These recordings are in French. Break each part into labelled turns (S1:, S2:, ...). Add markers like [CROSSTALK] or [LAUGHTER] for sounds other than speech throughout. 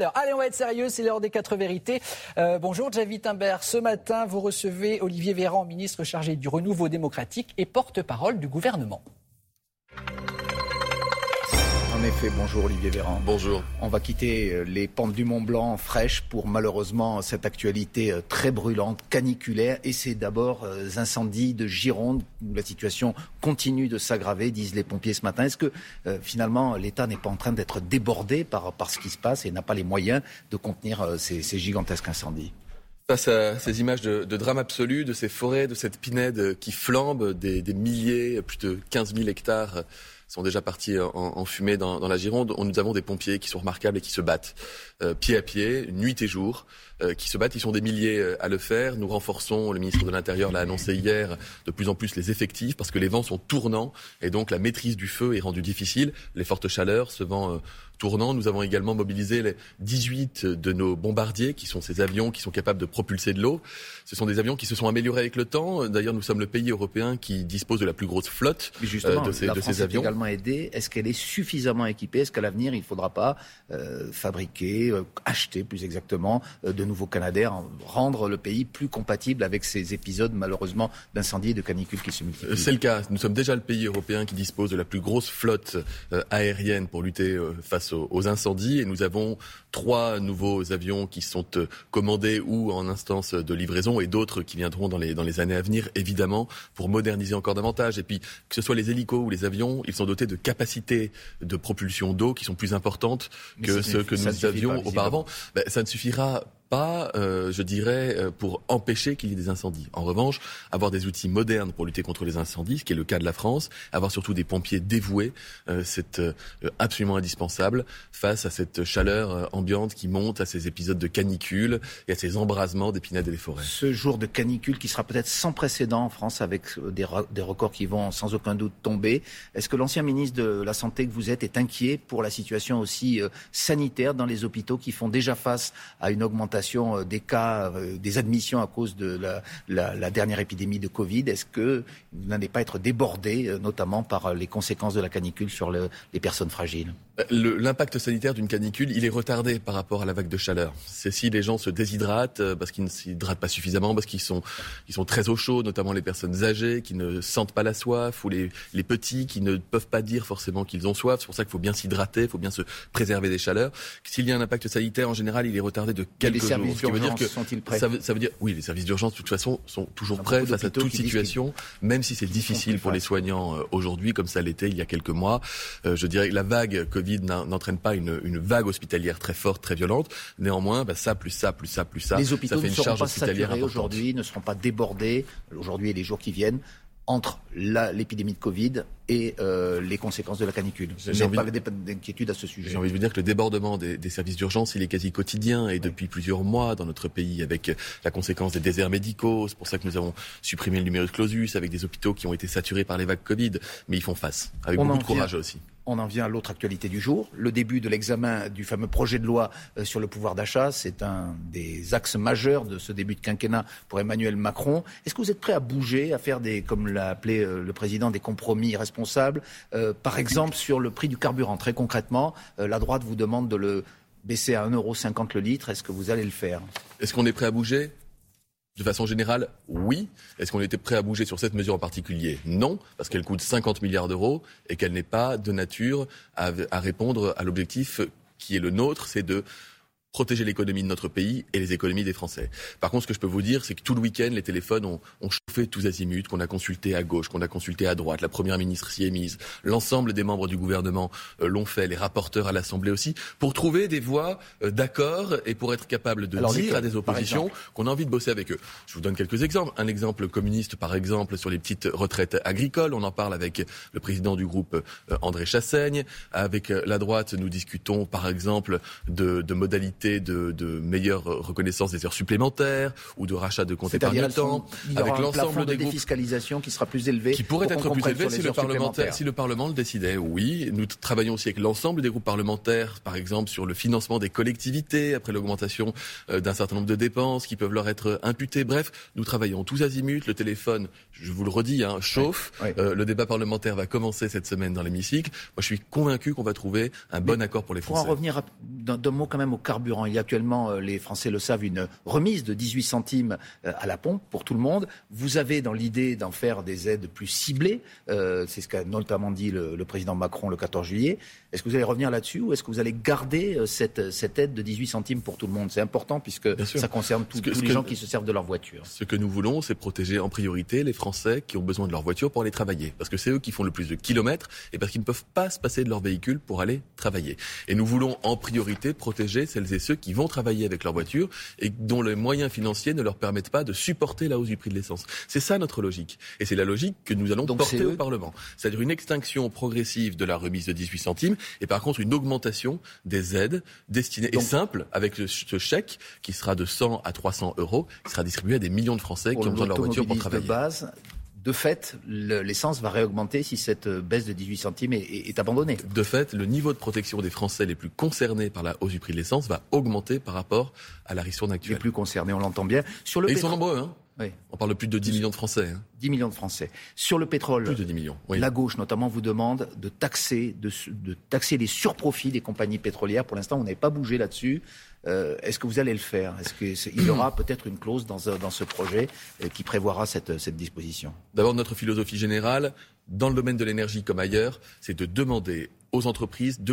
S1: Alors, allez, on va être sérieux, c'est l'heure des quatre vérités. Euh, bonjour, Javi Timber. Ce matin, vous recevez Olivier Véran, ministre chargé du renouveau démocratique et porte-parole du gouvernement.
S2: En effet, bonjour Olivier Véran.
S3: Bonjour.
S2: On va quitter euh, les pentes du Mont Blanc fraîches pour malheureusement cette actualité euh, très brûlante, caniculaire. Et c'est d'abord euh, incendies de Gironde où la situation continue de s'aggraver, disent les pompiers ce matin. Est-ce que finalement l'État n'est pas en train d'être débordé par, par ce qui se passe et n'a pas les moyens de contenir ces, gigantesques incendies?
S3: Face à ces images de, drame absolu, de ces forêts, de cette pinède qui flambe, des, des milliers, plus de 15 000 hectares sont déjà partis en, en fumée dans, dans, la Gironde. Nous avons des pompiers qui sont remarquables et qui se battent euh, pied à pied, nuit et jour, euh, qui se battent. Ils sont des milliers euh, à le faire. Nous renforçons, le ministre de l'Intérieur l'a annoncé hier, de plus en plus les effectifs parce que les vents sont tournants et donc la maîtrise du feu est rendue difficile. Les fortes chaleurs, ce vent tournant. Nous avons également mobilisé les 18 de nos bombardiers, qui sont ces avions qui sont capables de propulser de l'eau. Ce sont des avions qui se sont améliorés avec le temps. D'ailleurs, nous sommes le pays européen qui dispose de la plus grosse flotte
S2: euh, de ces, la de France ces avions. Est également aidée. Est-ce qu'elle est suffisamment équipée? Est-ce qu'à l'avenir, il ne faudra pas euh, fabriquer, euh, acheter plus exactement, de nouveaux Canadair, rendre le pays plus compatible avec ces épisodes malheureusement d'incendie et de canicules qui se multiplient?
S3: C'est le cas. Nous sommes déjà le pays européen qui dispose de la plus grosse flotte aérienne pour lutter face aux, incendies et nous avons trois nouveaux avions qui sont euh, commandés ou en instance de livraison et d'autres qui viendront dans les, dans les années à venir, évidemment, pour moderniser encore davantage. Et puis, que ce soit les hélicos ou les avions, ils sont dotés de capacités de propulsion d'eau qui sont plus importantes que ceux que nous avions auparavant. Ben, ça ne suffira pas, euh, je dirais, euh, pour empêcher qu'il y ait des incendies. En revanche, avoir des outils modernes pour lutter contre les incendies, ce qui est le cas de la France, avoir surtout des pompiers dévoués, euh, c'est absolument indispensable face à cette chaleur ambiante qui monte, à ces épisodes de canicule et à ces embrasements d'épinades et des forêts.
S2: Ce jour de canicule qui sera peut-être sans précédent en France avec des, des records qui vont sans aucun doute tomber. Est-ce que l'ancien ministre de la Santé que vous êtes est inquiet pour la situation aussi sanitaire dans les hôpitaux qui font déjà face à une augmentation euh, des cas, euh, des admissions à cause de la, dernière épidémie de Covid. Est-ce que vous n'allez pas être débordé, euh, notamment par les conséquences de la canicule sur les personnes fragiles?
S3: L'impact sanitaire d'une canicule, il est retardé par rapport à la vague de chaleur. C'est si les gens se déshydratent parce qu'ils ne s'hydratent pas suffisamment, parce qu'ils sont, ils sont très au chaud, notamment les personnes âgées qui ne sentent pas la soif, ou les, les petits qui ne peuvent pas dire forcément qu'ils ont soif. C'est pour ça qu'il faut bien s'hydrater, il faut bien se préserver des chaleurs. S'il y a un impact sanitaire, en général, il est retardé de quelques
S2: services d'urgence sont-ils prêts
S3: ça veut, dire, oui, les services d'urgence, de toute façon, sont toujours prêts face à toute situation, même si c'est difficile pour les soignants euh, aujourd'hui, comme ça l'était il y a quelques mois. Euh, je dirais que la vague Covid n'entraîne pas une, une, vague hospitalière très forte, très violente. Néanmoins, bah, ça, plus ça, plus ça, plus ça,
S2: les hôpitaux
S3: ça fait
S2: une charge hospitalière aujourd'hui, ne seront pas débordés. Aujourd'hui et les jours qui viennent entre l'épidémie de Covid et euh, les conséquences de la canicule. J'ai pas d'inquiétude à ce sujet.
S3: J'ai envie de vous dire que le débordement des, des services d'urgence, il est quasi quotidien et depuis plusieurs mois dans notre pays avec la conséquence des déserts médicaux. C'est pour ça que nous avons supprimé le numerus clausus avec des hôpitaux qui ont été saturés par les vagues Covid. Mais ils font face avec beaucoup de courage aussi.
S2: On en vient à l'autre actualité du jour, le début de l'examen du fameux projet de loi euh, sur le pouvoir d'achat. C'est un des axes majeurs de ce début de quinquennat pour Emmanuel Macron. Est-ce que vous êtes prêt à bouger, à faire des, comme l'a appelé euh, le président, des compromis responsables euh, Par exemple, sur le prix du carburant. Très concrètement, la droite vous demande de le baisser à 1,50€ le litre. Est-ce que vous allez le faire?
S3: Est-ce qu'on est prêt à bouger? De façon générale, oui. Est-ce qu'on était prêt à bouger sur cette mesure en particulier? Non, parce qu'elle coûte 50 milliards d'euros et qu'elle n'est pas de nature à répondre à l'objectif qui est le nôtre, c'est de protéger l'économie de notre pays et les économies des Français. Par contre, ce que je peux vous dire, c'est que tout le week-end, les téléphones ont, ont chauffé tous azimuts, qu'on a consulté à gauche, qu'on a consulté à droite, la Première ministre s'y est mise, l'ensemble des membres du gouvernement euh, l'ont fait, les rapporteurs à l'Assemblée aussi, pour trouver des voies euh, d'accord et pour être capable de dire à des oppositions qu'on a envie de bosser avec eux. Je vous donne quelques exemples. Un exemple communiste, par exemple, sur les petites retraites agricoles. On en parle avec le président du groupe euh, André Chassaigne. Avec la droite, nous discutons, par exemple, de, de modalités de, de, meilleure reconnaissance des heures supplémentaires ou de rachat de comptes épargne-temps,
S2: avec l'ensemble des de défiscalisation qui sera plus élevé,
S3: qui pourrait être plus élevé si le parlementaire, si le Parlement le décidait. Oui, nous travaillons aussi avec l'ensemble des groupes parlementaires, par exemple sur le financement des collectivités après l'augmentation euh, d'un certain nombre de dépenses qui peuvent leur être imputées. Bref, nous travaillons tous azimuts. Le téléphone, je vous le redis, hein, chauffe. Euh, le débat parlementaire va commencer cette semaine dans l'hémicycle. Moi, je suis convaincu qu'on va trouver un bon accord pour les Français.
S2: Pour en revenir d'un mot quand même au carburant carburant. Il y a actuellement, les Français le savent, une remise de 18 centimes à la pompe pour tout le monde. Vous avez dans l'idée d'en faire des aides plus ciblées. C'est ce qu'a notamment dit le, le, président Macron le 14 juillet. Est-ce que vous allez revenir là-dessus ou est-ce que vous allez garder cette, cette aide de 18 centimes pour tout le monde? C'est important puisque ça concerne tous les gens qui se servent de leur voiture.
S3: Ce que nous voulons, c'est protéger en priorité les Français qui ont besoin de leur voiture pour aller travailler. Parce que c'est eux qui font le plus de kilomètres et parce qu'ils ne peuvent pas se passer de leur véhicule pour aller travailler. Et nous voulons en priorité protéger celles et ceux qui vont travailler avec leur voiture et dont les moyens financiers ne leur permettent pas de supporter la hausse du prix de l'essence. C'est ça notre logique. Et c'est la logique que nous allons porter au Parlement. C'est-à-dire une extinction progressive de la remise de 18 centimes et par contre une augmentation des aides destinées et simple avec ce chèque qui sera de 100 à 300 euros qui sera distribué à des millions de Français qui ont besoin de leur voiture pour travailler.
S2: De base, de fait, l'essence va réaugmenter si cette baisse de 18 centimes est, abandonnée.
S3: De fait, le niveau de protection des Français les plus concernés par la hausse du prix de l'essence va augmenter par rapport à la ristourne actuelle.
S2: Les plus concernés, on l'entend bien.
S3: Sur le Et ils sont nombreux, hein On parle de plus de 10 millions de Français.
S2: 10 hein. millions de Français. Sur le pétrole,
S3: plus de 10 millions.
S2: la gauche notamment vous demande de taxer, de, de taxer les surprofits des compagnies pétrolières. Pour l'instant, on n'avait pas bougé là-dessus. Euh, est-ce que vous allez le faire? Est-ce qu'il y aura [CLEARS THROAT] peut-être une clause dans, dans ce projet euh, qui prévoira cette, cette disposition?
S3: D'abord, notre philosophie générale, dans le domaine de l'énergie comme ailleurs, c'est de demander aux entreprises de,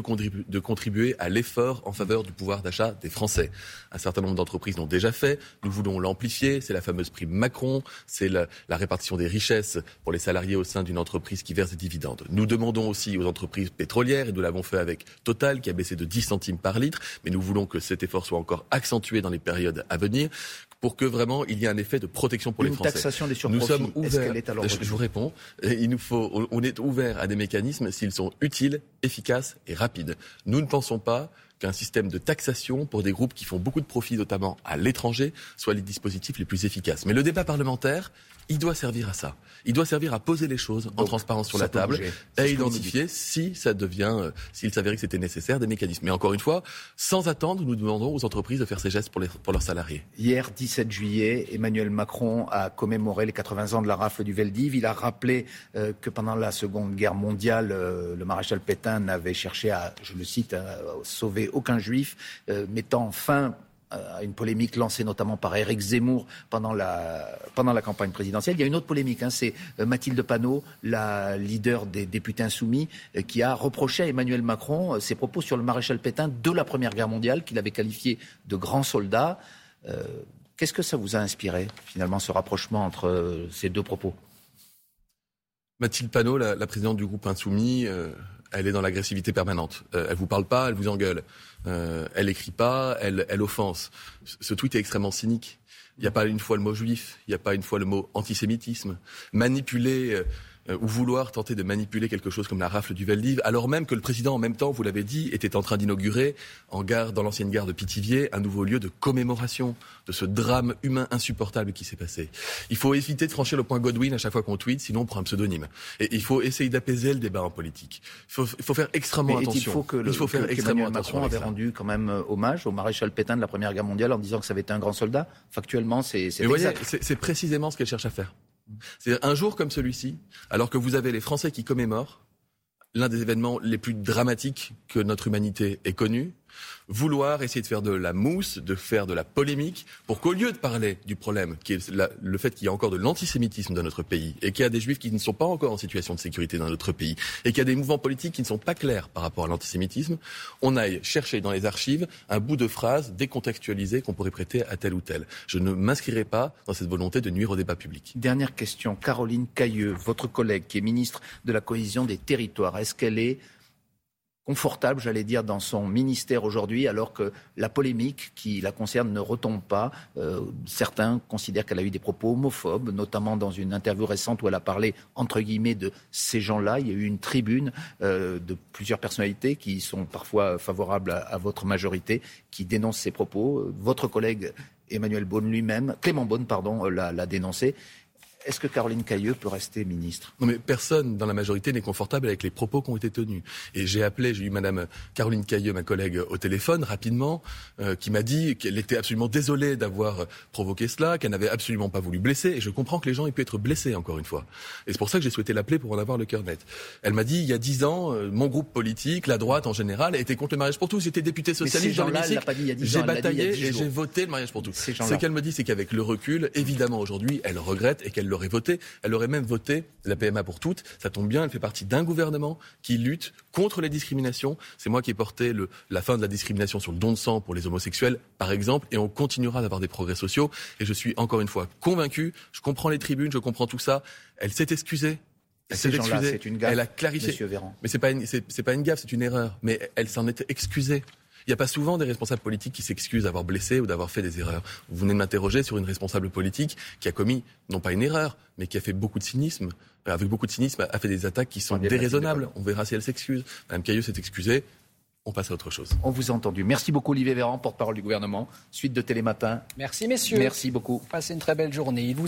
S3: contribuer à l'effort en faveur du pouvoir d'achat des Français. Un certain nombre d'entreprises l'ont déjà fait. Nous voulons l'amplifier. C'est la fameuse prime Macron. C'est la, la, répartition des richesses pour les salariés au sein d'une entreprise qui verse des dividendes. Nous demandons aussi aux entreprises pétrolières, et nous l'avons fait avec Total, qui a baissé de 10 centimes par litre, mais nous voulons que cet effort soit encore accentué dans les périodes à venir, pour que vraiment il y ait un effet de protection pour
S2: les
S3: Français.
S2: taxation des surprofits,
S3: nous sommes ouverts. je, je vous réponds. Il nous faut, on est ouvert à des mécanismes s'ils sont utiles, efficaces et rapides. Nous ne pensons pas qu'un système de taxation pour des groupes qui font beaucoup de profits, notamment à l'étranger, soit les dispositifs les plus efficaces. Mais le débat parlementaire, il doit servir à ça. Il doit servir à poser les choses en transparence sur la table et à identifier si ça devient, euh, s'il s'avérait que c'était nécessaire, des mécanismes. Mais encore une fois, sans attendre, nous demandons aux entreprises de faire ces gestes pour, les, pour leurs salariés.
S2: Hier, 17 juillet, Emmanuel Macron a commémoré les 80 ans de la rafle du Veldiv. Il a rappelé euh, que pendant la Seconde Guerre mondiale, euh, le maréchal Pétain n'avait cherché à, je le cite, à sauver aucun juif, mettant fin à une polémique lancée notamment par Éric Zemmour pendant la, pendant la campagne présidentielle. Il y a une autre polémique, hein, c'est euh, Mathilde Panot, la leader des députés insoumis, euh, qui a reproché à Emmanuel Macron euh, ses propos sur le maréchal Pétain de la Première Guerre mondiale, qu'il avait qualifié de grand soldat. Qu'est-ce que ça vous a inspiré, finalement, ce rapprochement entre ces deux propos?
S3: Mathilde Panot, la, présidente du groupe Insoumis, elle est dans l'agressivité permanente. Elle elle vous parle pas, elle vous engueule. Euh, elle écrit pas, elle, elle offense. Ce tweet est extrêmement cynique. Il n'y a pas une fois le mot juif, il n'y a pas une fois le mot antisémitisme. Manipuler euh, ou vouloir tenter de manipuler quelque chose comme la rafle du Veldiv, alors même que le président, en même temps, vous l'avez dit, était en train d'inaugurer en gare, dans l'ancienne gare de Pithiviers, un nouveau lieu de commémoration de ce drame humain insupportable qui s'est passé. Il faut éviter de franchir le point Godwin à chaque fois qu'on tweet, sinon on prend un pseudonyme. Et il faut essayer d'apaiser le débat en politique. Il faut, il faut faire extrêmement attention.
S2: Il faut que le, il faut faire extrêmement attention. Macron avait rendu quand même euh, hommage au maréchal Pétain de la Première Guerre mondiale en disant que ça avait été un grand soldat? Factuellement, c'est
S3: c'est précisément ce qu'elle cherche à faire. C'est un jour comme celui-ci, alors que vous avez les Français qui commémorent l'un des événements les plus dramatiques que notre humanité ait connu, vouloir essayer de faire de la mousse, de faire de la polémique, pour qu'au lieu de parler du problème, qui est le fait qu'il y a encore de l'antisémitisme dans notre pays, et qu'il y a des juifs qui ne sont pas encore en situation de sécurité dans notre pays, et qu'il y a des mouvements politiques qui ne sont pas clairs par rapport à l'antisémitisme, on aille chercher dans les archives un bout de phrase décontextualisé qu'on pourrait prêter à tel ou tel. Je ne m'inscrirai pas dans cette volonté de nuire au débat public.
S2: Dernière question. Caroline Cailleux, votre collègue qui est ministre de la cohésion des territoires, est-ce qu'elle est confortable, j'allais dire, dans son ministère aujourd'hui, alors que la polémique qui la concerne ne retombe pas. Euh, certains considèrent qu'elle a eu des propos homophobes, notamment dans une interview récente où elle a parlé, entre guillemets, de ces gens-là. Il y a eu une tribune euh, de plusieurs personnalités qui sont parfois favorables à, votre majorité, qui dénoncent ces propos. Votre collègue Emmanuel Beaune lui-même, Clément Beaune, pardon, l'a dénoncé. Est-ce que Caroline Cailleux peut rester ministre?
S3: Non, mais personne dans la majorité n'est confortable avec les propos qui ont été tenus. Et j'ai appelé, j'ai eu Madame Caroline Cailleux, ma collègue, au téléphone rapidement, euh, qui m'a dit qu'elle était absolument désolée d'avoir provoqué cela, qu'elle n'avait absolument pas voulu blesser. Et je comprends que les gens aient pu être blessés, encore une fois. Et c'est pour ça que j'ai souhaité l'appeler pour en avoir le cœur net. Elle m'a dit, il y a dix ans, euh, mon groupe politique, la droite en général, était contre le mariage pour tous. J'étais député socialiste dans l'hémicycle. J'ai bataillé et j'ai voté le mariage pour tous. Ce qu'elle me dit, c'est qu'avec le recul, évidemment, aujourd'hui, elle regrette et qu'elle l'aurait voté. Elle aurait même voté la PMA pour toutes. Ça tombe bien, elle fait partie d'un gouvernement qui lutte contre les discriminations. C'est moi qui ai porté le, la fin de la discrimination sur le don de sang pour les homosexuels, par exemple, et on continuera d'avoir des progrès sociaux. Et je suis encore une fois convaincu, je comprends les tribunes, je comprends tout ça. Elle s'est excusée. Elle s'est excusée.
S2: Une gaffe,
S3: elle a clarifié. Mais c'est pas une, c'est pas une gaffe, c'est une erreur. Mais elle s'en est excusée. Il n'y a pas souvent des responsables politiques qui s'excusent d'avoir blessé ou d'avoir fait des erreurs. Vous venez de m'interroger sur une responsable politique qui a commis, non pas une erreur, mais qui a fait beaucoup de cynisme, euh, avec beaucoup de cynisme, a fait des attaques qui sont déraisonnables. On verra si elle s'excuse. Madame Cailleux s'est excusée. On passe à autre chose.
S2: On vous a entendu. Merci beaucoup Olivier Véran, porte-parole du gouvernement. Suite de Télématin.
S1: Merci messieurs.
S2: Merci beaucoup.
S1: Passez une très belle journée.